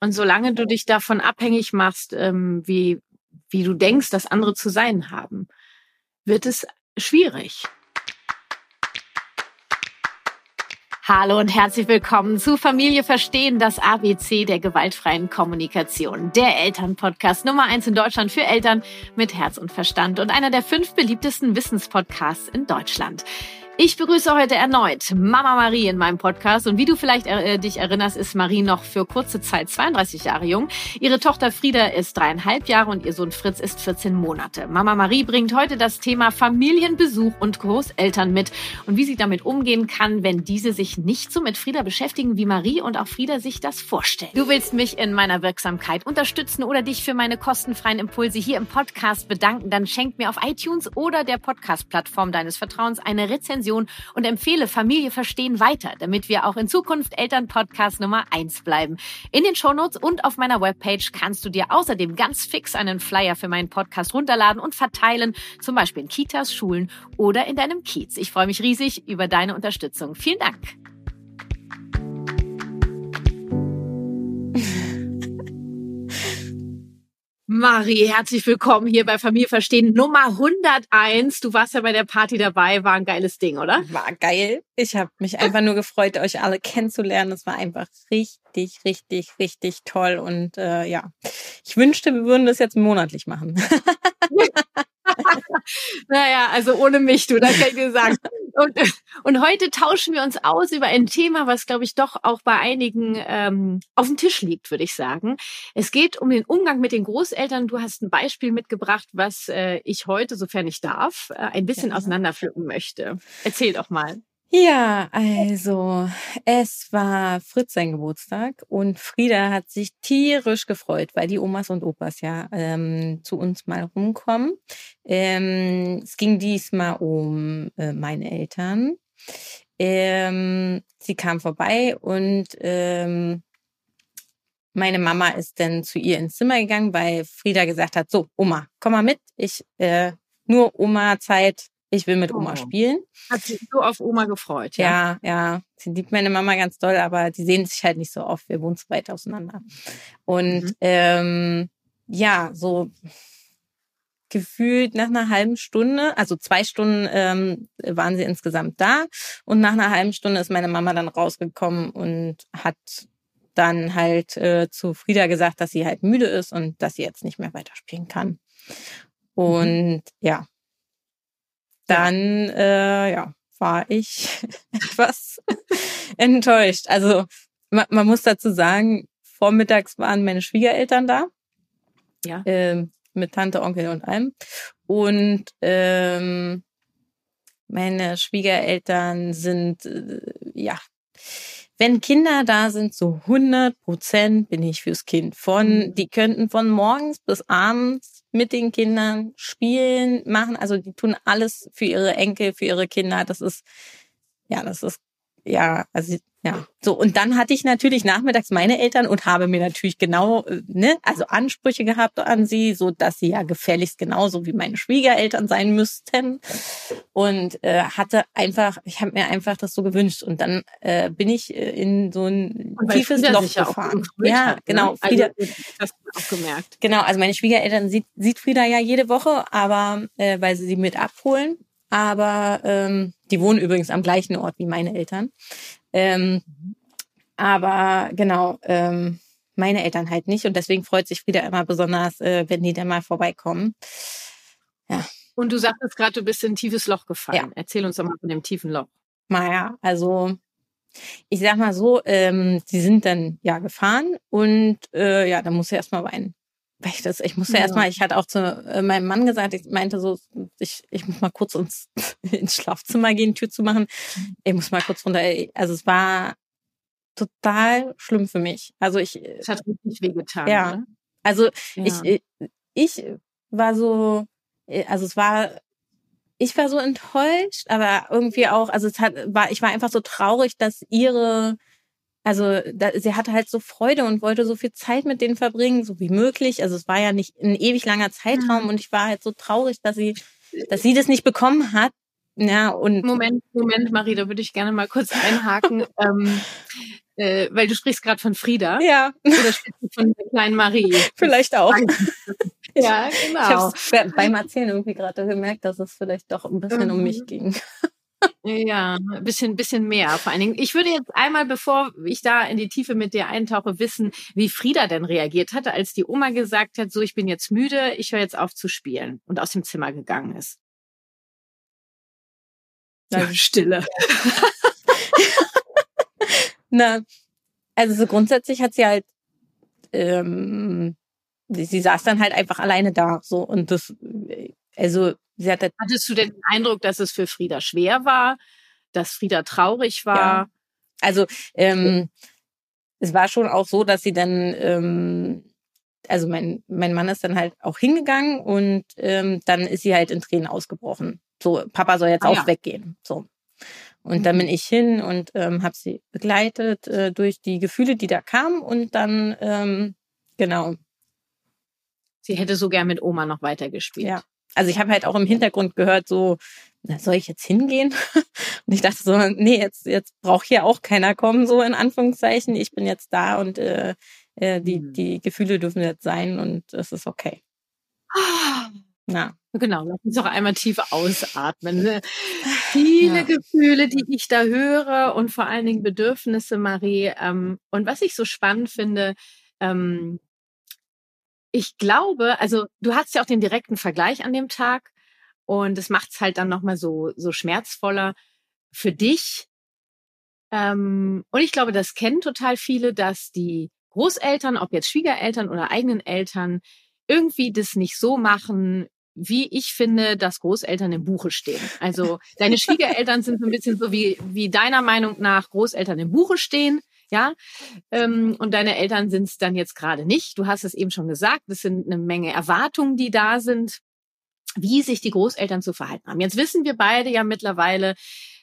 Und solange du dich davon abhängig machst, ähm, wie, wie du denkst, dass andere zu sein haben, wird es schwierig. Hallo und herzlich willkommen zu Familie Verstehen, das ABC der gewaltfreien Kommunikation. Der Elternpodcast Nummer eins in Deutschland für Eltern mit Herz und Verstand und einer der fünf beliebtesten Wissenspodcasts in Deutschland. Ich begrüße heute erneut Mama Marie in meinem Podcast. Und wie du vielleicht äh, dich erinnerst, ist Marie noch für kurze Zeit 32 Jahre jung. Ihre Tochter Frieda ist dreieinhalb Jahre und ihr Sohn Fritz ist 14 Monate. Mama Marie bringt heute das Thema Familienbesuch und Großeltern mit und wie sie damit umgehen kann, wenn diese sich nicht so mit Frieda beschäftigen, wie Marie und auch Frieda sich das vorstellen. Du willst mich in meiner Wirksamkeit unterstützen oder dich für meine kostenfreien Impulse hier im Podcast bedanken, dann schenk mir auf iTunes oder der Podcast-Plattform deines Vertrauens eine Rezension Rezension und empfehle Familie verstehen weiter, damit wir auch in Zukunft Elternpodcast Nummer eins bleiben. In den Shownotes und auf meiner Webpage kannst du dir außerdem ganz fix einen Flyer für meinen Podcast runterladen und verteilen, zum Beispiel in Kitas, Schulen oder in deinem Kiez. Ich freue mich riesig über deine Unterstützung. Vielen Dank. Marie, herzlich willkommen hier bei Familie Verstehen Nummer 101. Du warst ja bei der Party dabei, war ein geiles Ding, oder? War geil. Ich habe mich einfach nur gefreut, euch alle kennenzulernen. Es war einfach richtig, richtig, richtig toll. Und äh, ja, ich wünschte, wir würden das jetzt monatlich machen. naja, also ohne mich, du, das kann ich dir sagen. Und, und heute tauschen wir uns aus über ein Thema, was, glaube ich, doch auch bei einigen ähm, auf dem Tisch liegt, würde ich sagen. Es geht um den Umgang mit den Großeltern. Du hast ein Beispiel mitgebracht, was äh, ich heute, sofern ich darf, äh, ein bisschen ja. auseinanderpflücken möchte. Erzähl doch mal. Ja, also es war Fritz sein Geburtstag und Frieda hat sich tierisch gefreut, weil die Omas und Opas ja ähm, zu uns mal rumkommen. Ähm, es ging diesmal um äh, meine Eltern. Ähm, sie kam vorbei und ähm, meine Mama ist dann zu ihr ins Zimmer gegangen, weil Frieda gesagt hat, so Oma, komm mal mit, ich äh, nur Oma-Zeit, ich will mit Oma oh. spielen. Hat sich so auf Oma gefreut, ja? Ja, ja. Sie liebt meine Mama ganz doll, aber die sehen sich halt nicht so oft. Wir wohnen zu weit auseinander. Und mhm. ähm, ja, so gefühlt nach einer halben Stunde, also zwei Stunden ähm, waren sie insgesamt da und nach einer halben Stunde ist meine Mama dann rausgekommen und hat dann halt äh, zu Frieda gesagt, dass sie halt müde ist und dass sie jetzt nicht mehr weiterspielen kann. Mhm. Und mhm. ja, dann äh, ja, war ich etwas enttäuscht. Also man, man, muss dazu sagen, vormittags waren meine Schwiegereltern da. Ja. Ähm, mit Tante, Onkel und allem. Und ähm, meine Schwiegereltern sind, äh, ja, wenn Kinder da sind, so 100 Prozent bin ich fürs Kind. Von, mhm. die könnten von morgens bis abends mit den Kindern spielen, machen. Also die tun alles für ihre Enkel, für ihre Kinder. Das ist, ja, das ist, ja, also ja, so und dann hatte ich natürlich nachmittags meine Eltern und habe mir natürlich genau, äh, ne, also Ansprüche gehabt an sie, so dass sie ja gefälligst genauso wie meine Schwiegereltern sein müssten und äh, hatte einfach, ich habe mir einfach das so gewünscht und dann äh, bin ich äh, in so ein tiefes Loch gefahren. Ja, hat, ne? genau. Also, Frieda, das auch gemerkt. Genau, also meine Schwiegereltern sieht, sieht Frieda ja jede Woche, aber äh, weil sie sie mit abholen aber ähm, die wohnen übrigens am gleichen Ort wie meine Eltern. Ähm, aber genau, ähm, meine Eltern halt nicht und deswegen freut sich Frieda immer besonders, äh, wenn die dann mal vorbeikommen. Ja. Und du sagtest gerade, du bist in ein tiefes Loch gefallen. Ja. Erzähl uns doch mal von dem tiefen Loch. Naja, also ich sag mal so, ähm, sie sind dann ja gefahren und äh, ja, da muss er erstmal weinen ich das, ich musste ja. erstmal, ich hatte auch zu äh, meinem Mann gesagt, ich meinte so, ich, ich muss mal kurz ins, ins Schlafzimmer gehen, Tür zu machen. Ich muss mal kurz runter. Also es war total schlimm für mich. Also ich. Es hat richtig wehgetan. Ja. Oder? Also ja. ich, ich war so, also es war, ich war so enttäuscht, aber irgendwie auch, also es hat, war, ich war einfach so traurig, dass ihre also da, sie hatte halt so Freude und wollte so viel Zeit mit denen verbringen, so wie möglich. Also es war ja nicht ein ewig langer Zeitraum mhm. und ich war halt so traurig, dass sie, dass sie das nicht bekommen hat. Ja, und Moment, Moment, Marie, da würde ich gerne mal kurz einhaken. ähm, äh, weil du sprichst gerade von Frieda. Ja. Oder sprichst du von der kleinen Marie? Vielleicht auch. ja, genau. Ich habe beim Erzählen irgendwie gerade gemerkt, dass es vielleicht doch ein bisschen mhm. um mich mhm. ging. Ja, ein bisschen, bisschen mehr. Vor allen Dingen, ich würde jetzt einmal, bevor ich da in die Tiefe mit dir eintauche, wissen, wie Frieda denn reagiert hatte, als die Oma gesagt hat, so, ich bin jetzt müde, ich höre jetzt auf zu spielen und aus dem Zimmer gegangen ist. Ja, Stille. Na, also so grundsätzlich hat sie halt, ähm, sie, sie saß dann halt einfach alleine da, so und das, also sie hatte. Hattest du den Eindruck, dass es für Frieda schwer war, dass Frieda traurig war? Ja. Also ähm, es war schon auch so, dass sie dann, ähm, also mein mein Mann ist dann halt auch hingegangen und ähm, dann ist sie halt in Tränen ausgebrochen. So, Papa soll jetzt ah, auch ja. weggehen. So. Und dann bin mhm. ich hin und ähm, habe sie begleitet äh, durch die Gefühle, die da kamen. Und dann, ähm, genau. Sie hätte so gern mit Oma noch weitergespielt. Ja. Also ich habe halt auch im Hintergrund gehört, so, na, soll ich jetzt hingehen? und ich dachte so, nee, jetzt, jetzt braucht hier auch keiner kommen, so in Anführungszeichen. Ich bin jetzt da und äh, äh, die, mhm. die Gefühle dürfen jetzt sein und es ist okay. Ah. Na. Genau, lass uns doch einmal tief ausatmen. Ne? Viele ja. Gefühle, die ich da höre und vor allen Dingen Bedürfnisse, Marie. Ähm, und was ich so spannend finde, ähm, ich glaube, also du hast ja auch den direkten Vergleich an dem Tag und es macht es halt dann nochmal so, so schmerzvoller für dich. Ähm, und ich glaube, das kennen total viele, dass die Großeltern, ob jetzt Schwiegereltern oder eigenen Eltern, irgendwie das nicht so machen, wie ich finde, dass Großeltern im Buche stehen. Also deine Schwiegereltern sind so ein bisschen so wie, wie deiner Meinung nach Großeltern im Buche stehen. Ja, ähm, und deine Eltern sind es dann jetzt gerade nicht. Du hast es eben schon gesagt, es sind eine Menge Erwartungen, die da sind, wie sich die Großeltern zu verhalten haben. Jetzt wissen wir beide ja mittlerweile,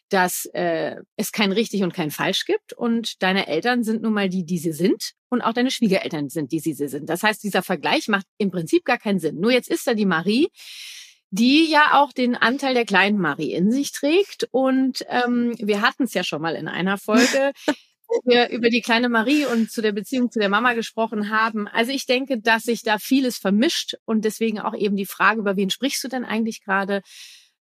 dass äh, es kein richtig und kein falsch gibt und deine Eltern sind nun mal die, die sie sind und auch deine Schwiegereltern sind, die sie sind. Das heißt, dieser Vergleich macht im Prinzip gar keinen Sinn. Nur jetzt ist da die Marie, die ja auch den Anteil der kleinen Marie in sich trägt und ähm, wir hatten es ja schon mal in einer Folge. wir über die kleine Marie und zu der Beziehung zu der Mama gesprochen haben. Also ich denke, dass sich da vieles vermischt und deswegen auch eben die Frage, über wen sprichst du denn eigentlich gerade?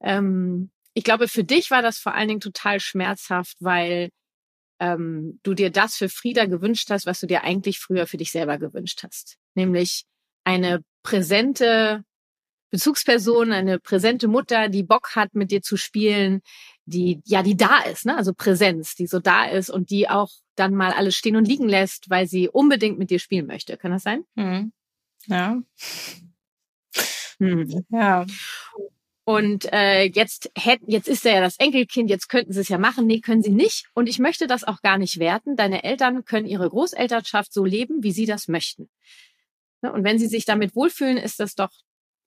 Ähm, ich glaube, für dich war das vor allen Dingen total schmerzhaft, weil ähm, du dir das für Frieda gewünscht hast, was du dir eigentlich früher für dich selber gewünscht hast. Nämlich eine präsente Bezugsperson, eine präsente Mutter, die Bock hat, mit dir zu spielen, die, ja, die da ist, ne? Also Präsenz, die so da ist und die auch dann mal alles stehen und liegen lässt, weil sie unbedingt mit dir spielen möchte. Kann das sein? Mhm. Ja. Hm. Ja. Und äh, jetzt hätten, jetzt ist er ja das Enkelkind, jetzt könnten sie es ja machen. Nee, können sie nicht. Und ich möchte das auch gar nicht werten. Deine Eltern können ihre Großelternschaft so leben, wie sie das möchten. Ne? Und wenn sie sich damit wohlfühlen, ist das doch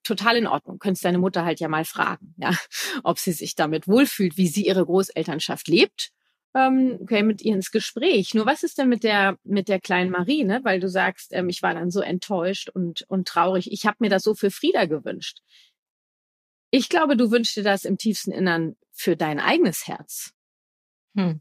total in Ordnung. Könntest deine Mutter halt ja mal fragen, ja, ob sie sich damit wohlfühlt, wie sie ihre Großelternschaft lebt. Ähm, okay, mit ihr ins Gespräch. Nur was ist denn mit der mit der kleinen Marie, ne? Weil du sagst, ähm, ich war dann so enttäuscht und und traurig. Ich habe mir das so für Frieda gewünscht. Ich glaube, du wünschst dir das im tiefsten Innern für dein eigenes Herz. Hm.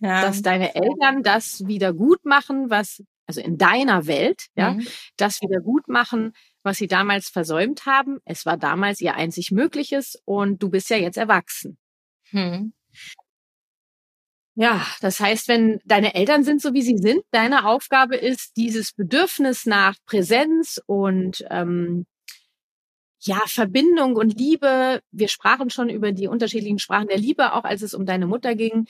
Ja. Dass deine Eltern das wieder gut machen, was, also in deiner Welt, ja, mhm. das wieder gut machen, was sie damals versäumt haben. Es war damals ihr einzig Mögliches und du bist ja jetzt erwachsen. Hm. Ja, das heißt, wenn deine Eltern sind so wie sie sind, deine Aufgabe ist, dieses Bedürfnis nach Präsenz und ähm, ja, Verbindung und Liebe. Wir sprachen schon über die unterschiedlichen Sprachen der Liebe, auch als es um deine Mutter ging.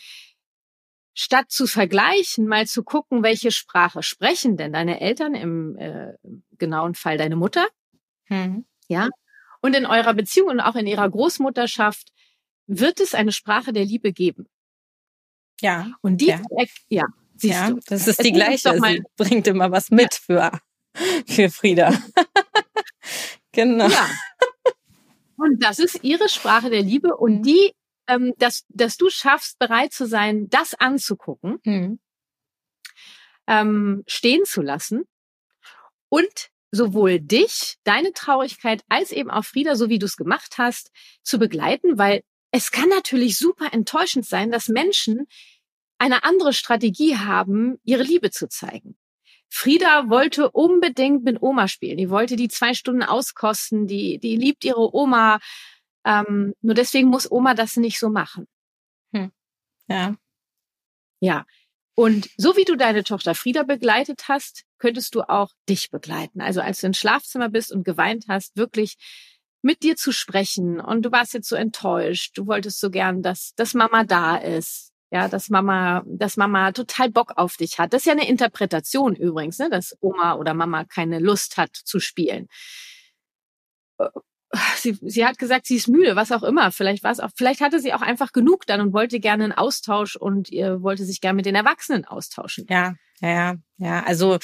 Statt zu vergleichen, mal zu gucken, welche Sprache sprechen denn deine Eltern, im äh, genauen Fall deine Mutter. Hm. Ja. Und in eurer Beziehung und auch in ihrer Großmutterschaft wird es eine Sprache der Liebe geben. Ja. Und die, ja, ja siehst ja, du. Das ist die gleiche. Sie bringt immer was mit für, für Frieda. genau. Ja. Und das ist ihre Sprache der Liebe und mhm. die, ähm, dass, dass du schaffst, bereit zu sein, das anzugucken, mhm. ähm, stehen zu lassen und sowohl dich, deine Traurigkeit, als eben auch Frieda, so wie du es gemacht hast, zu begleiten, weil es kann natürlich super enttäuschend sein, dass Menschen eine andere Strategie haben, ihre Liebe zu zeigen. Frieda wollte unbedingt mit Oma spielen. Die wollte die zwei Stunden auskosten. Die, die liebt ihre Oma. Ähm, nur deswegen muss Oma das nicht so machen. Hm. Ja. Ja. Und so wie du deine Tochter Frieda begleitet hast, könntest du auch dich begleiten. Also als du ins Schlafzimmer bist und geweint hast, wirklich mit dir zu sprechen und du warst jetzt so enttäuscht, du wolltest so gern, dass, dass Mama da ist, ja, dass Mama, dass Mama total Bock auf dich hat. Das ist ja eine Interpretation übrigens, ne, dass Oma oder Mama keine Lust hat zu spielen. Sie, sie hat gesagt, sie ist müde, was auch immer. Vielleicht war es auch, vielleicht hatte sie auch einfach genug dann und wollte gerne einen Austausch und ihr wollte sich gerne mit den Erwachsenen austauschen. Ja, ja, ja. Also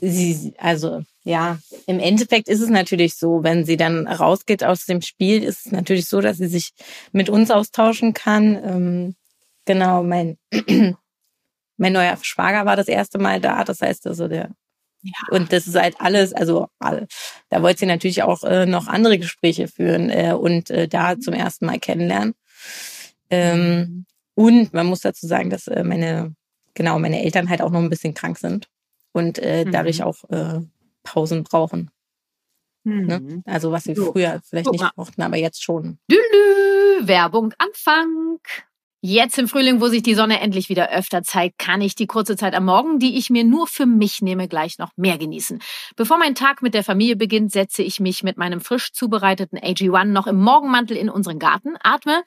sie, also ja, im Endeffekt ist es natürlich so, wenn sie dann rausgeht aus dem Spiel, ist es natürlich so, dass sie sich mit uns austauschen kann. Ähm, Genau, mein, mein neuer Schwager war das erste Mal da. Das heißt also der ja. Und das ist halt alles, also da wollte sie natürlich auch äh, noch andere Gespräche führen äh, und äh, da zum ersten Mal kennenlernen. Ähm, und man muss dazu sagen, dass äh, meine, genau, meine Eltern halt auch noch ein bisschen krank sind und äh, mhm. dadurch auch äh, Pausen brauchen. Ne? Mhm. Ne? Also was sie so. früher vielleicht nicht brauchten, aber jetzt schon. Dülü, Werbung Anfang. Jetzt im Frühling, wo sich die Sonne endlich wieder öfter zeigt, kann ich die kurze Zeit am Morgen, die ich mir nur für mich nehme, gleich noch mehr genießen. Bevor mein Tag mit der Familie beginnt, setze ich mich mit meinem frisch zubereiteten AG1 noch im Morgenmantel in unseren Garten, atme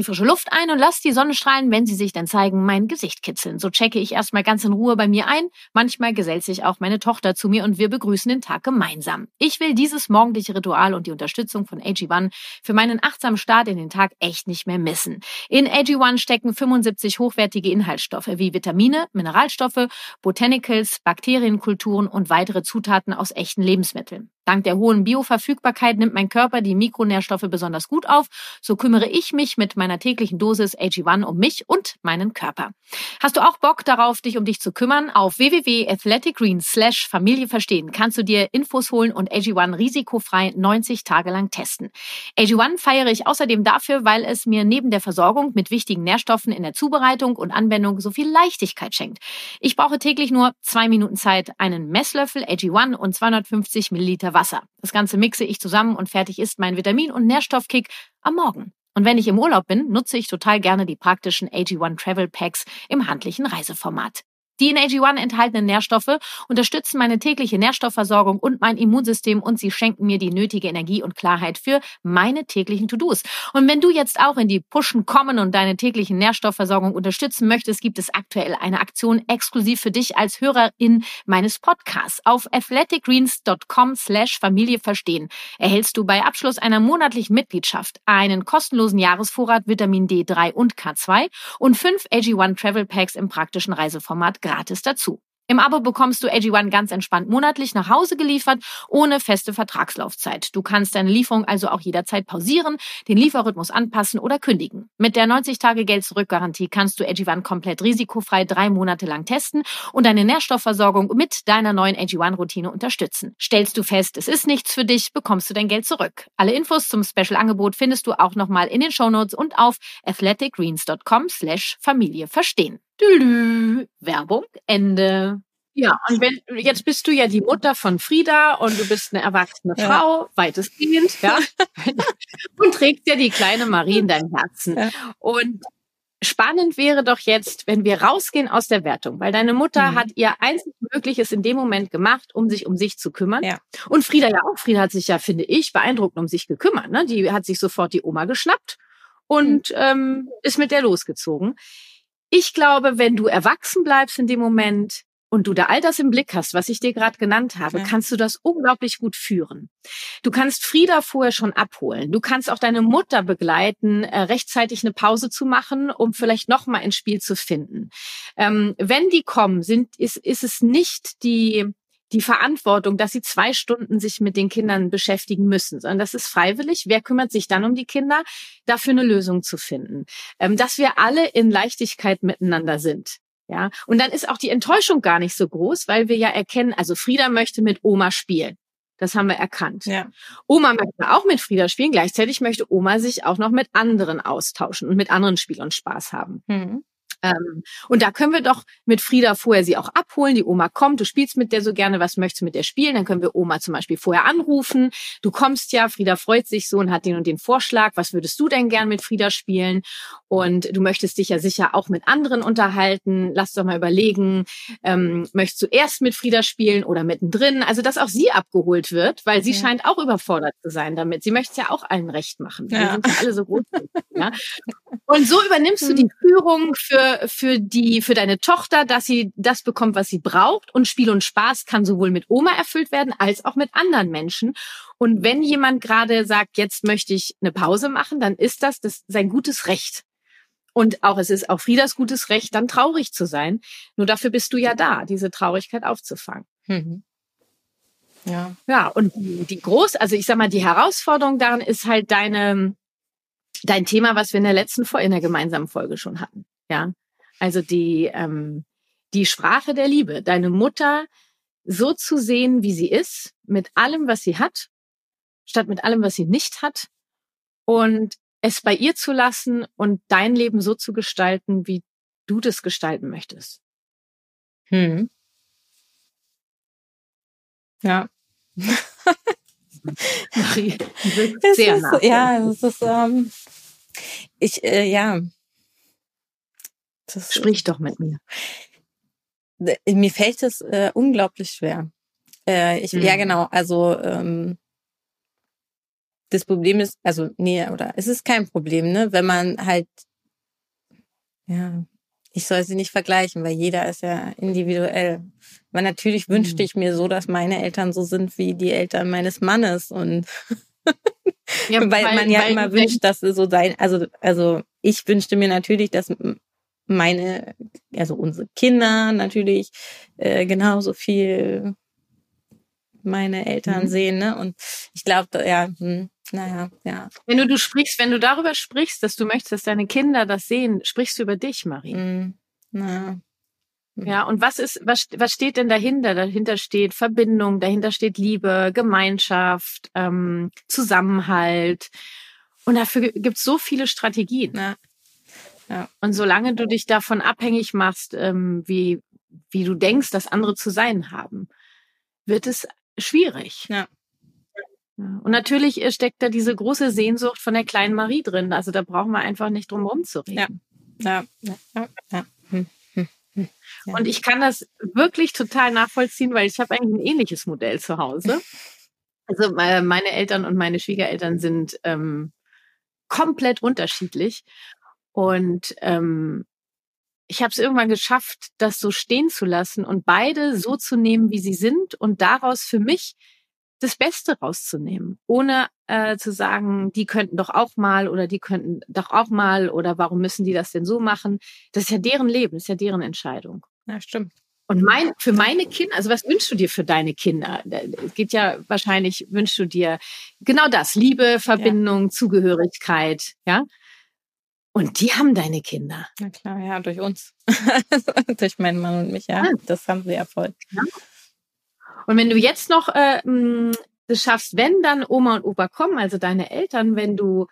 die frische Luft ein und lass die Sonnenstrahlen, wenn sie sich dann zeigen, mein Gesicht kitzeln. So checke ich erstmal ganz in Ruhe bei mir ein. Manchmal gesellt sich auch meine Tochter zu mir und wir begrüßen den Tag gemeinsam. Ich will dieses morgendliche Ritual und die Unterstützung von AG1 für meinen achtsamen Start in den Tag echt nicht mehr missen. In AG1 stecken 75 hochwertige Inhaltsstoffe wie Vitamine, Mineralstoffe, Botanicals, Bakterienkulturen und weitere Zutaten aus echten Lebensmitteln. Dank der hohen Bioverfügbarkeit nimmt mein Körper die Mikronährstoffe besonders gut auf. So kümmere ich mich mit meiner täglichen Dosis AG1 um mich und meinen Körper. Hast du auch Bock darauf, dich um dich zu kümmern? Auf www.athleticgreens Familie verstehen kannst du dir Infos holen und AG1 risikofrei 90 Tage lang testen. AG1 feiere ich außerdem dafür, weil es mir neben der Versorgung mit wichtigen Nährstoffen in der Zubereitung und Anwendung so viel Leichtigkeit schenkt. Ich brauche täglich nur zwei Minuten Zeit, einen Messlöffel AG1 und 250 Milliliter Wasser Wasser. Das Ganze mixe ich zusammen und fertig ist mein Vitamin- und Nährstoffkick am Morgen. Und wenn ich im Urlaub bin, nutze ich total gerne die praktischen AG1 Travel Packs im handlichen Reiseformat. Die in AG1 enthaltenen Nährstoffe unterstützen meine tägliche Nährstoffversorgung und mein Immunsystem und sie schenken mir die nötige Energie und Klarheit für meine täglichen To-Dos. Und wenn du jetzt auch in die Pushen kommen und deine tägliche Nährstoffversorgung unterstützen möchtest, gibt es aktuell eine Aktion exklusiv für dich als Hörerin meines Podcasts. Auf athleticgreens.com slash Familie verstehen erhältst du bei Abschluss einer monatlichen Mitgliedschaft einen kostenlosen Jahresvorrat Vitamin D3 und K2 und fünf AG1 Travel Packs im praktischen Reiseformat gratis dazu. Im Abo bekommst du AG1 ganz entspannt monatlich nach Hause geliefert, ohne feste Vertragslaufzeit. Du kannst deine Lieferung also auch jederzeit pausieren, den Lieferrhythmus anpassen oder kündigen. Mit der 90-Tage-Geld-Zurück-Garantie kannst du AG1 komplett risikofrei drei Monate lang testen und deine Nährstoffversorgung mit deiner neuen AG1-Routine unterstützen. Stellst du fest, es ist nichts für dich, bekommst du dein Geld zurück. Alle Infos zum Special-Angebot findest du auch nochmal in den Shownotes und auf athleticgreens.com slash Familie verstehen. Tülü. Werbung, Ende. Ja, und wenn, jetzt bist du ja die Mutter von Frieda und du bist eine erwachsene ja. Frau, weitestgehend, ja. und trägst ja die kleine Marie in deinem Herzen. Ja. Und spannend wäre doch jetzt, wenn wir rausgehen aus der Wertung, weil deine Mutter mhm. hat ihr einzig Mögliches in dem Moment gemacht, um sich um sich zu kümmern. Ja. Und Frieda ja auch. Frieda hat sich ja, finde ich, beeindruckend um sich gekümmert. Ne? Die hat sich sofort die Oma geschnappt und mhm. ähm, ist mit der losgezogen. Ich glaube, wenn du erwachsen bleibst in dem Moment und du da all das im Blick hast, was ich dir gerade genannt habe, ja. kannst du das unglaublich gut führen. Du kannst Frieda vorher schon abholen. Du kannst auch deine Mutter begleiten, äh, rechtzeitig eine Pause zu machen, um vielleicht noch mal ins Spiel zu finden. Ähm, wenn die kommen, sind ist ist es nicht die die Verantwortung, dass sie zwei Stunden sich mit den Kindern beschäftigen müssen, sondern das ist freiwillig. Wer kümmert sich dann um die Kinder? Dafür eine Lösung zu finden. Ähm, dass wir alle in Leichtigkeit miteinander sind. Ja, und dann ist auch die Enttäuschung gar nicht so groß, weil wir ja erkennen, also Frieda möchte mit Oma spielen. Das haben wir erkannt. Ja. Oma möchte auch mit Frieda spielen. Gleichzeitig möchte Oma sich auch noch mit anderen austauschen und mit anderen Spielern Spaß haben. Mhm. Ähm, und da können wir doch mit Frieda vorher sie auch abholen. Die Oma kommt, du spielst mit der so gerne, was möchtest du mit der spielen? Dann können wir Oma zum Beispiel vorher anrufen. Du kommst ja, Frieda freut sich so und hat den und den Vorschlag. Was würdest du denn gern mit Frieda spielen? Und du möchtest dich ja sicher auch mit anderen unterhalten. Lass doch mal überlegen, ähm, möchtest du erst mit Frieda spielen oder mittendrin? Also, dass auch sie abgeholt wird, weil sie ja. scheint auch überfordert zu sein damit. Sie möchte es ja auch allen recht machen. Wir sind ja alle so groß. ja? Und so übernimmst du die hm. Führung für für, die, für deine Tochter, dass sie das bekommt, was sie braucht. Und Spiel und Spaß kann sowohl mit Oma erfüllt werden als auch mit anderen Menschen. Und wenn jemand gerade sagt, jetzt möchte ich eine Pause machen, dann ist das, das sein gutes Recht. Und auch es ist auch Friedas gutes Recht, dann traurig zu sein. Nur dafür bist du ja da, diese Traurigkeit aufzufangen. Mhm. Ja. Ja, und die, die groß, also ich sag mal, die Herausforderung daran ist halt deine, dein Thema, was wir in der letzten Folge, in der gemeinsamen Folge schon hatten. Ja, also die, ähm, die Sprache der Liebe, deine Mutter so zu sehen, wie sie ist, mit allem, was sie hat, statt mit allem, was sie nicht hat, und es bei ihr zu lassen und dein Leben so zu gestalten, wie du das gestalten möchtest. Hm. Ja. Marie, sehr ist, ja, es ist, ähm, ich, äh, ja, das Sprich doch mit mir. Mir fällt es äh, unglaublich schwer. Äh, ich, mhm. Ja, genau. Also ähm, das Problem ist, also nee, oder es ist kein Problem, ne, wenn man halt, ja, ich soll sie nicht vergleichen, weil jeder ist ja individuell. Aber natürlich mhm. wünschte ich mir so, dass meine Eltern so sind wie die Eltern meines Mannes und ja, weil, weil, man ja weil, immer wünscht, dass es so sein, also also ich wünschte mir natürlich, dass meine, also unsere Kinder natürlich äh, genauso viel meine Eltern mhm. sehen, ne? Und ich glaube, ja, hm, naja, ja. Wenn du, du sprichst, wenn du darüber sprichst, dass du möchtest, dass deine Kinder das sehen, sprichst du über dich, Marie. Mhm. Na. Hm. Ja, und was ist, was, was steht denn dahinter? Dahinter steht Verbindung, dahinter steht Liebe, Gemeinschaft, ähm, Zusammenhalt. Und dafür gibt es so viele Strategien. Ja. Ja. Und solange du dich davon abhängig machst, ähm, wie, wie du denkst, dass andere zu sein haben, wird es schwierig. Ja. Und natürlich steckt da diese große Sehnsucht von der kleinen Marie drin. Also da brauchen wir einfach nicht drum herum zu reden. Ja. Ja. Ja. ja. Hm. Hm. Hm. Und ich kann das wirklich total nachvollziehen, weil ich habe eigentlich ein ähnliches Modell zu Hause. Also äh, meine Eltern und meine Schwiegereltern sind ähm, komplett unterschiedlich. Und ähm, ich habe es irgendwann geschafft, das so stehen zu lassen und beide so zu nehmen, wie sie sind und daraus für mich das Beste rauszunehmen, ohne äh, zu sagen, die könnten doch auch mal oder die könnten doch auch mal oder warum müssen die das denn so machen? Das ist ja deren Leben, das ist ja deren Entscheidung. Ja, stimmt. Und mein, für meine Kinder, also was wünschst du dir für deine Kinder? Es geht ja wahrscheinlich, wünschst du dir genau das, Liebe, Verbindung, ja. Zugehörigkeit, ja? Und die haben deine Kinder. Na klar, ja, durch uns. durch meinen Mann und mich, ja. ja. Das haben sie ja voll. Ja. Und wenn du jetzt noch äh, das schaffst, wenn dann Oma und Opa kommen, also deine Eltern, wenn du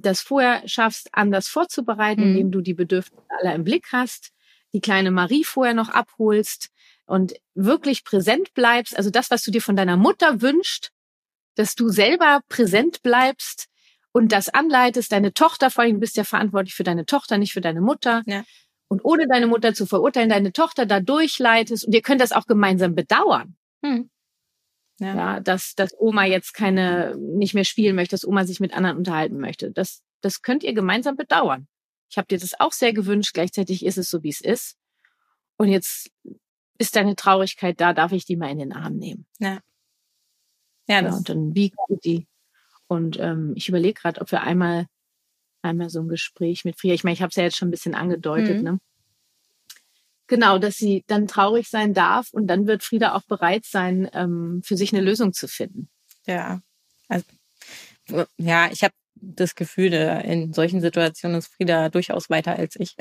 das vorher schaffst, anders vorzubereiten, mhm. indem du die Bedürfnisse aller im Blick hast, die kleine Marie vorher noch abholst und wirklich präsent bleibst, also das, was du dir von deiner Mutter wünschst, dass du selber präsent bleibst, und das anleitest, deine Tochter, vor allem du bist ja verantwortlich für deine Tochter, nicht für deine Mutter. Ja. Und ohne deine Mutter zu verurteilen, deine Tochter da durchleitest und ihr könnt das auch gemeinsam bedauern. Hm. Ja. ja, dass, dass Oma jetzt keine, nicht mehr spielen möchte, dass Oma sich mit anderen unterhalten möchte. Das, das könnt ihr gemeinsam bedauern. Ich habe dir das auch sehr gewünscht. Gleichzeitig ist es so, wie es ist. Und jetzt ist deine Traurigkeit da, darf ich die mal in den Arm nehmen. Ja. Ja, das ja, und dann wie gut die und ähm, ich überlege gerade, ob wir einmal, einmal so ein Gespräch mit Frieda, ich meine, ich habe es ja jetzt schon ein bisschen angedeutet, mhm. ne? Genau, dass sie dann traurig sein darf und dann wird Frieda auch bereit sein, ähm, für sich eine Lösung zu finden. Ja, also, ja, ich habe das Gefühl, in solchen Situationen ist Frieda durchaus weiter als ich.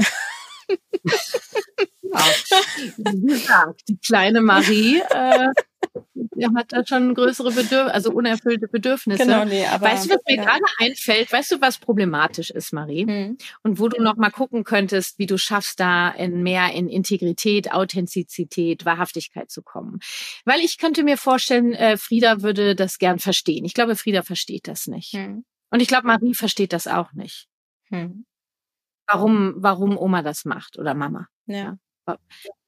Genau. Wie gesagt, die kleine Marie äh, hat da schon größere Bedürfnisse, also unerfüllte Bedürfnisse. Genau, nee, aber, weißt du, was mir ja. gerade einfällt? Weißt du, was problematisch ist, Marie? Hm. Und wo du noch mal gucken könntest, wie du schaffst, da in mehr in Integrität, Authentizität, Wahrhaftigkeit zu kommen. Weil ich könnte mir vorstellen, äh, Frieda würde das gern verstehen. Ich glaube, Frieda versteht das nicht. Hm. Und ich glaube, Marie versteht das auch nicht. Hm. Warum, warum Oma das macht oder Mama. Ja. ja.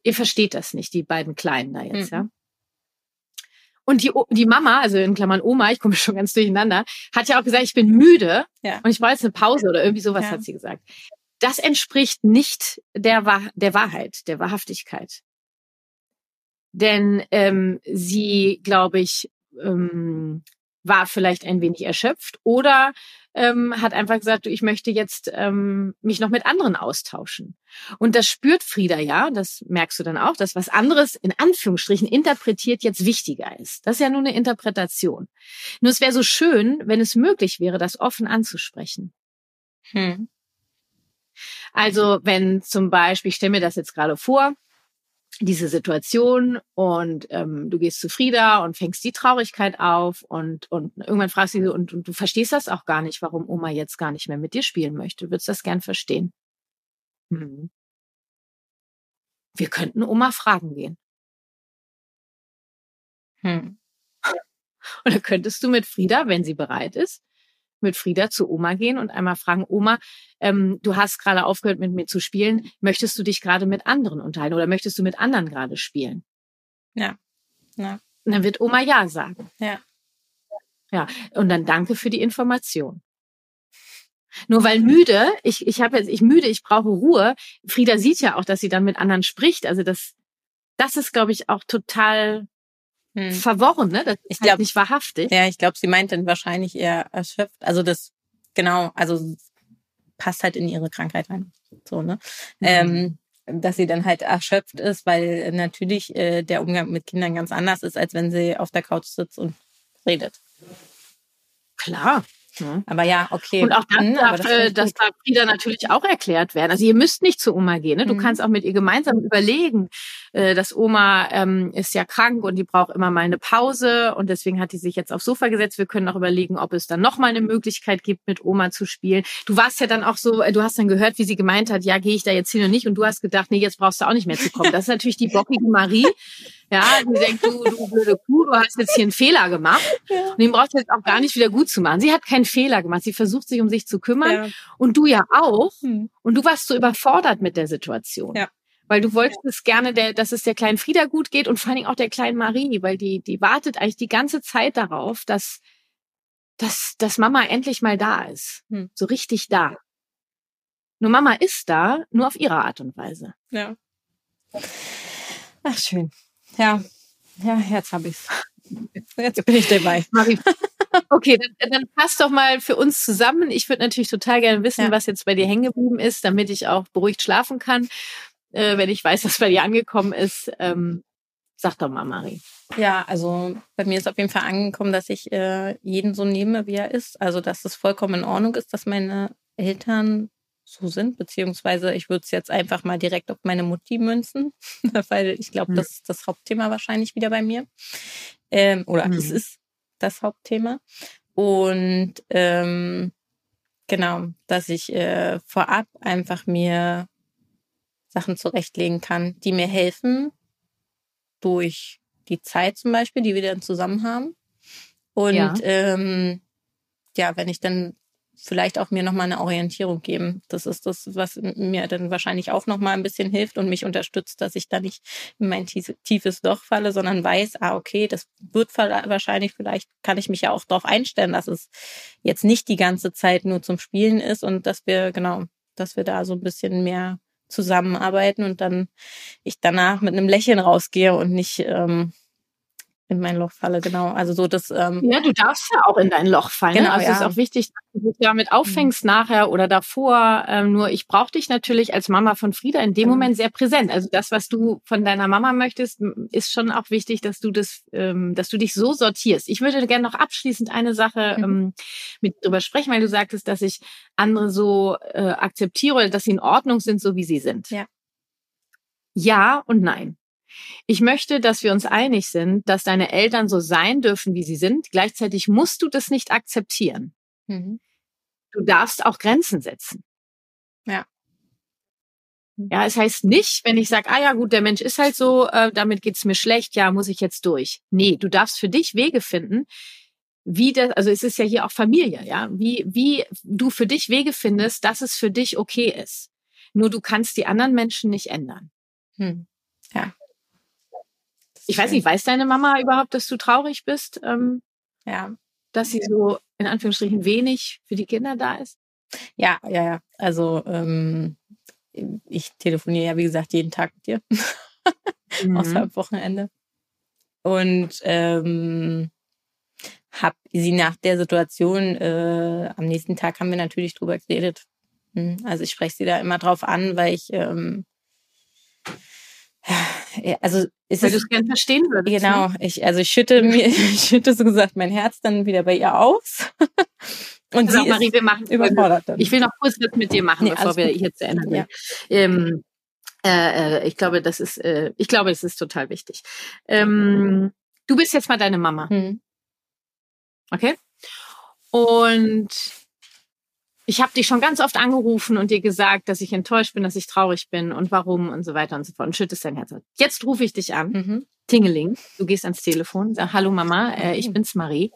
Ihr versteht das nicht, die beiden Kleinen da jetzt, mhm. ja. Und die, die Mama, also in Klammern Oma, ich komme schon ganz durcheinander, hat ja auch gesagt, ich bin müde ja. und ich brauche jetzt eine Pause oder irgendwie sowas ja. hat sie gesagt. Das entspricht nicht der, der Wahrheit, der Wahrhaftigkeit. Denn ähm, sie, glaube ich, ähm, war vielleicht ein wenig erschöpft oder ähm, hat einfach gesagt, ich möchte jetzt ähm, mich noch mit anderen austauschen. Und das spürt Frieda ja, das merkst du dann auch, dass was anderes in Anführungsstrichen interpretiert jetzt wichtiger ist. Das ist ja nur eine Interpretation. Nur es wäre so schön, wenn es möglich wäre, das offen anzusprechen. Hm. Also wenn zum Beispiel, ich stelle mir das jetzt gerade vor, diese Situation und ähm, du gehst zu Frieda und fängst die Traurigkeit auf und, und irgendwann fragst du sie und, und du verstehst das auch gar nicht, warum Oma jetzt gar nicht mehr mit dir spielen möchte. Du würdest das gern verstehen. Hm. Wir könnten Oma fragen gehen. Hm. Und dann könntest du mit Frieda, wenn sie bereit ist, mit Frieda zu Oma gehen und einmal fragen, Oma, ähm, du hast gerade aufgehört mit mir zu spielen, möchtest du dich gerade mit anderen unterhalten oder möchtest du mit anderen gerade spielen? Ja. ja. Und dann wird Oma ja sagen. Ja. Ja. Und dann danke für die Information. Nur weil müde, ich, ich habe jetzt, ich müde, ich brauche Ruhe. Frieda sieht ja auch, dass sie dann mit anderen spricht. Also das, das ist, glaube ich, auch total hm. verworren, ne? Das ich glaube halt nicht wahrhaftig. Ja, ich glaube, sie meint dann wahrscheinlich eher erschöpft. Also das, genau, also passt halt in ihre Krankheit rein. So, ne? Mhm. Ähm, dass sie dann halt erschöpft ist, weil natürlich äh, der Umgang mit Kindern ganz anders ist, als wenn sie auf der Couch sitzt und redet. Klar, Mhm. Aber ja, okay. Und auch das, mhm, darf, das, äh, das darf Frieda natürlich auch erklärt werden. Also ihr müsst nicht zu Oma gehen. Ne? Du mhm. kannst auch mit ihr gemeinsam überlegen, äh, dass Oma ähm, ist ja krank und die braucht immer mal eine Pause und deswegen hat die sich jetzt aufs Sofa gesetzt. Wir können auch überlegen, ob es dann noch mal eine Möglichkeit gibt, mit Oma zu spielen. Du warst ja dann auch so, äh, du hast dann gehört, wie sie gemeint hat, ja, gehe ich da jetzt hin und nicht und du hast gedacht, nee, jetzt brauchst du auch nicht mehr zu kommen. Das ist natürlich die bockige Marie. Ja, die denkt, du, du blöde Kuh, du hast jetzt hier einen Fehler gemacht. Ja. Und den brauchst du jetzt auch gar nicht wieder gut zu machen. Sie hat keinen Fehler gemacht. Sie versucht sich um sich zu kümmern. Ja. Und du ja auch. Hm. Und du warst so überfordert mit der Situation. Ja. Weil du wolltest gerne, der, dass es der kleinen Frieda gut geht und vor allen Dingen auch der kleinen Marie, weil die, die wartet eigentlich die ganze Zeit darauf, dass, dass, dass Mama endlich mal da ist. Hm. So richtig da. Nur Mama ist da, nur auf ihre Art und Weise. Ja. Ach, schön. Ja, ja, jetzt habe ich's. Jetzt bin ich dabei. Okay, dann, dann passt doch mal für uns zusammen. Ich würde natürlich total gerne wissen, ja. was jetzt bei dir hängen geblieben ist, damit ich auch beruhigt schlafen kann, äh, wenn ich weiß, was bei dir angekommen ist. Ähm, sag doch mal, Marie. Ja, also bei mir ist auf jeden Fall angekommen, dass ich äh, jeden so nehme, wie er ist. Also dass es vollkommen in Ordnung ist, dass meine Eltern so sind, beziehungsweise ich würde es jetzt einfach mal direkt auf meine Mutti münzen, weil ich glaube, mhm. das ist das Hauptthema wahrscheinlich wieder bei mir. Ähm, oder mhm. es ist das Hauptthema. Und ähm, genau, dass ich äh, vorab einfach mir Sachen zurechtlegen kann, die mir helfen durch die Zeit zum Beispiel, die wir dann zusammen haben. Und ja, ähm, ja wenn ich dann vielleicht auch mir nochmal eine Orientierung geben. Das ist das, was mir dann wahrscheinlich auch nochmal ein bisschen hilft und mich unterstützt, dass ich da nicht in mein tiefes Loch falle, sondern weiß, ah, okay, das wird wahrscheinlich, vielleicht kann ich mich ja auch darauf einstellen, dass es jetzt nicht die ganze Zeit nur zum Spielen ist und dass wir, genau, dass wir da so ein bisschen mehr zusammenarbeiten und dann ich danach mit einem Lächeln rausgehe und nicht ähm, in mein Loch falle, genau. Also so das. Ähm, ja, du darfst ja auch in dein Loch fallen. Genau, also ja. es ist auch wichtig, dass du dich damit mhm. auffängst mhm. nachher oder davor. Ähm, nur ich brauche dich natürlich als Mama von Frieda in dem mhm. Moment sehr präsent. Also das, was du von deiner Mama möchtest, ist schon auch wichtig, dass du das, ähm, dass du dich so sortierst. Ich würde gerne noch abschließend eine Sache mhm. ähm, mit drüber sprechen, weil du sagtest, dass ich andere so äh, akzeptiere, dass sie in Ordnung sind, so wie sie sind. Ja. Ja und nein. Ich möchte, dass wir uns einig sind, dass deine Eltern so sein dürfen, wie sie sind. Gleichzeitig musst du das nicht akzeptieren. Mhm. Du darfst auch Grenzen setzen. Ja. Ja, es heißt nicht, wenn ich sage, ah ja gut, der Mensch ist halt so, äh, damit geht's mir schlecht, ja, muss ich jetzt durch. Nee, du darfst für dich Wege finden, wie das, also es ist ja hier auch Familie, ja, wie, wie du für dich Wege findest, dass es für dich okay ist. Nur du kannst die anderen Menschen nicht ändern. Hm. Ja. Ich weiß nicht, weiß deine Mama überhaupt, dass du traurig bist? Ähm, ja. Dass sie so in Anführungsstrichen wenig für die Kinder da ist? Ja, ja, ja. Also ähm, ich telefoniere ja, wie gesagt, jeden Tag mit dir. mhm. Außer am Wochenende. Und ähm, habe sie nach der Situation, äh, am nächsten Tag haben wir natürlich drüber geredet. Hm, also ich spreche sie da immer drauf an, weil ich ähm, also ist weil du es gern verstehen würdest. Genau, ne? ich also ich schütte mir, ich schütte so gesagt mein Herz dann wieder bei ihr aus. Und also sie Marie, wir machen überfordert dann. Ich will noch kurz was mit dir machen, nee, bevor wir hier zu Ende ja. ähm, äh, äh, ich glaube, das ist, äh, ich glaube, es ist total wichtig. Ähm, du bist jetzt mal deine Mama. Hm. Okay? Und ich habe dich schon ganz oft angerufen und dir gesagt, dass ich enttäuscht bin, dass ich traurig bin und warum und so weiter und so fort und schüttest dein Herz. Jetzt rufe ich dich an. Mhm. Tingeling. Du gehst ans Telefon, sag, hallo Mama, äh, ich bin's Marie.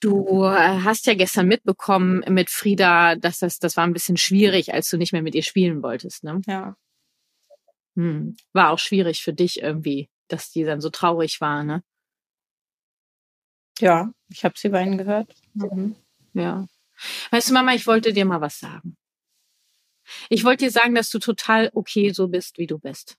Du äh, hast ja gestern mitbekommen mit Frieda, dass das, das war ein bisschen schwierig, als du nicht mehr mit ihr spielen wolltest, ne? Ja. Hm. War auch schwierig für dich irgendwie, dass die dann so traurig war, ne? Ja, ich habe sie weinen gehört. Mhm. Ja. Weißt du, Mama, ich wollte dir mal was sagen. Ich wollte dir sagen, dass du total okay so bist, wie du bist.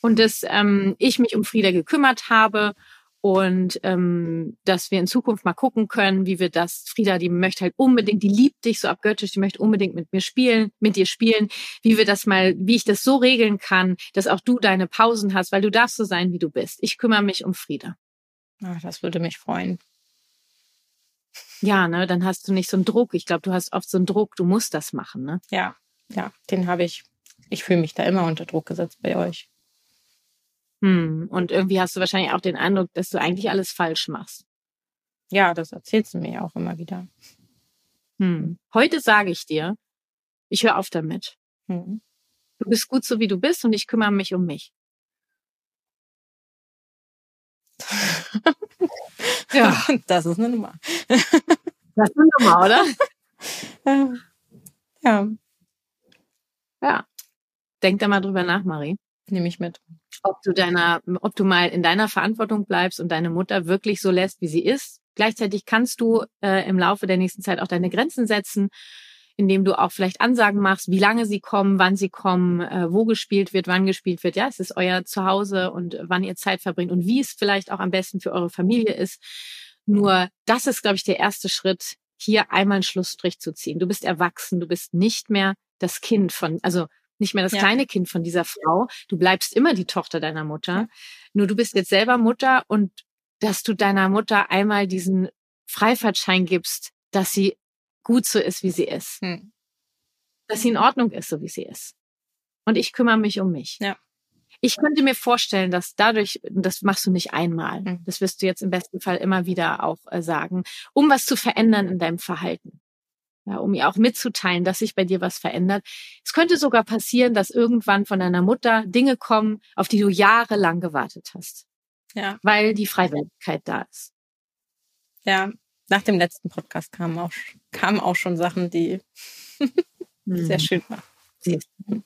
Und dass ähm, ich mich um Frieda gekümmert habe und ähm, dass wir in Zukunft mal gucken können, wie wir das. Frieda, die möchte halt unbedingt, die liebt dich so abgöttisch, die möchte unbedingt mit mir spielen, mit dir spielen, wie wir das mal, wie ich das so regeln kann, dass auch du deine Pausen hast, weil du darfst so sein, wie du bist. Ich kümmere mich um Frieda. Ach, das würde mich freuen. Ja, ne, dann hast du nicht so einen Druck. Ich glaube, du hast oft so einen Druck, du musst das machen, ne? Ja, ja, den habe ich. Ich fühle mich da immer unter Druck gesetzt bei euch. Hm. Und irgendwie hast du wahrscheinlich auch den Eindruck, dass du eigentlich alles falsch machst. Ja, das erzählst du mir ja auch immer wieder. Hm. Heute sage ich dir, ich höre auf damit. Hm. Du bist gut so, wie du bist und ich kümmere mich um mich. Ja, das ist eine Nummer. das ist eine Nummer, oder? ja. Ja. Denk da mal drüber nach, Marie. Nehme ich mit ob du deiner, ob du mal in deiner Verantwortung bleibst und deine Mutter wirklich so lässt, wie sie ist. Gleichzeitig kannst du äh, im Laufe der nächsten Zeit auch deine Grenzen setzen, indem du auch vielleicht Ansagen machst, wie lange sie kommen, wann sie kommen, äh, wo gespielt wird, wann gespielt wird. Ja, es ist euer Zuhause und wann ihr Zeit verbringt und wie es vielleicht auch am besten für eure Familie ist. Nur das ist, glaube ich, der erste Schritt, hier einmal einen Schlussstrich zu ziehen. Du bist erwachsen, du bist nicht mehr das Kind von, also nicht mehr das ja. kleine Kind von dieser Frau. Du bleibst immer die Tochter deiner Mutter. Ja. Nur du bist jetzt selber Mutter und dass du deiner Mutter einmal diesen Freifahrtschein gibst, dass sie gut so ist, wie sie ist. Hm. Dass sie in Ordnung ist, so wie sie ist. Und ich kümmere mich um mich. Ja. Ich könnte mir vorstellen, dass dadurch, das machst du nicht einmal, hm. das wirst du jetzt im besten Fall immer wieder auch äh, sagen, um was zu verändern in deinem Verhalten ja, um ihr auch mitzuteilen, dass sich bei dir was verändert. Es könnte sogar passieren, dass irgendwann von deiner Mutter Dinge kommen, auf die du jahrelang gewartet hast. Ja. Weil die Freiwilligkeit da ist. Ja, nach dem letzten Podcast kamen auch, kamen auch schon Sachen, die sehr hm. schön waren.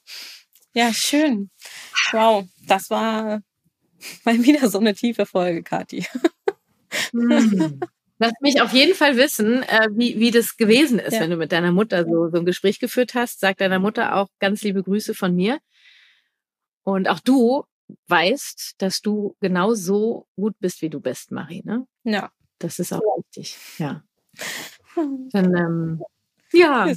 Ja, schön. Wow, das war mal wieder so eine tiefe Folge, Kathi. Hm. Lass mich auf jeden Fall wissen, äh, wie, wie das gewesen ist, ja. wenn du mit deiner Mutter so, so ein Gespräch geführt hast. Sag deiner Mutter auch ganz liebe Grüße von mir. Und auch du weißt, dass du genau so gut bist, wie du bist, Marie. Ne? Ja. Das ist auch wichtig. Ja. Dann, ähm, ja,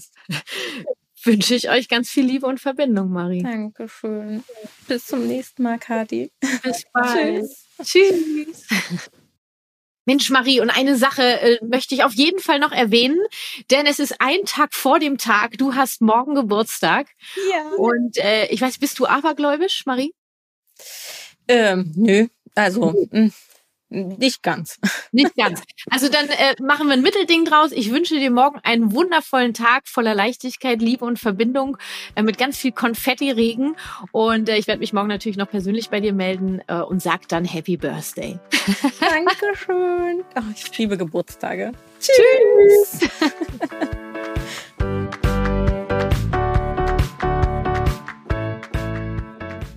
wünsche ich euch ganz viel Liebe und Verbindung, Marie. Dankeschön. Bis zum nächsten Mal, Kati. Bis bald. Tschüss. Tschüss. Mensch, Marie, und eine Sache äh, möchte ich auf jeden Fall noch erwähnen, denn es ist ein Tag vor dem Tag. Du hast morgen Geburtstag. Ja. Und äh, ich weiß, bist du abergläubisch, Marie? Ähm, nö. Also, mh, mm, nicht ganz. Nicht ganz. Also dann äh, machen wir ein Mittelding draus. Ich wünsche dir morgen einen wundervollen Tag voller Leichtigkeit, Liebe und Verbindung äh, mit ganz viel Konfetti-Regen. Und äh, ich werde mich morgen natürlich noch persönlich bei dir melden äh, und sag dann Happy Birthday. Dankeschön. Oh, ich liebe Geburtstage. Tschüss.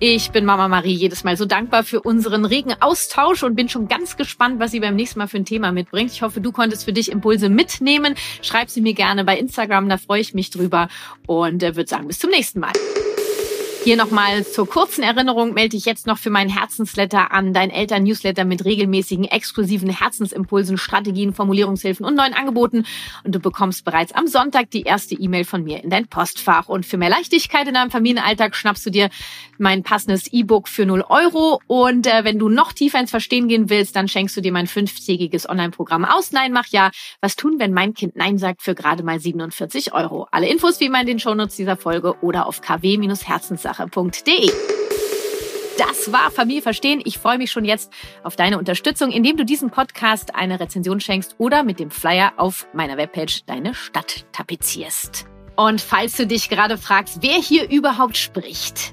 Ich bin Mama Marie jedes Mal so dankbar für unseren regen Austausch und bin schon ganz gespannt, was sie beim nächsten Mal für ein Thema mitbringt. Ich hoffe, du konntest für dich Impulse mitnehmen. Schreib sie mir gerne bei Instagram, da freue ich mich drüber und äh, würde sagen, bis zum nächsten Mal. Hier nochmal zur kurzen Erinnerung melde dich jetzt noch für meinen Herzensletter an, dein Eltern-Newsletter mit regelmäßigen, exklusiven Herzensimpulsen, Strategien, Formulierungshilfen und neuen Angeboten. Und du bekommst bereits am Sonntag die erste E-Mail von mir in dein Postfach. Und für mehr Leichtigkeit in deinem Familienalltag schnappst du dir mein passendes E-Book für 0 Euro. Und äh, wenn du noch tiefer ins Verstehen gehen willst, dann schenkst du dir mein fünftägiges Online-Programm aus Nein, mach ja. Was tun, wenn mein Kind Nein sagt für gerade mal 47 Euro? Alle Infos wie immer in den Shownotes dieser Folge oder auf kw-herzenssache Muttersprache.de. Das war Familie verstehen. Ich freue mich schon jetzt auf deine Unterstützung, indem du diesem Podcast eine Rezension schenkst oder mit dem Flyer auf meiner Webpage deine Stadt tapezierst. Und falls du dich gerade fragst, wer hier überhaupt spricht,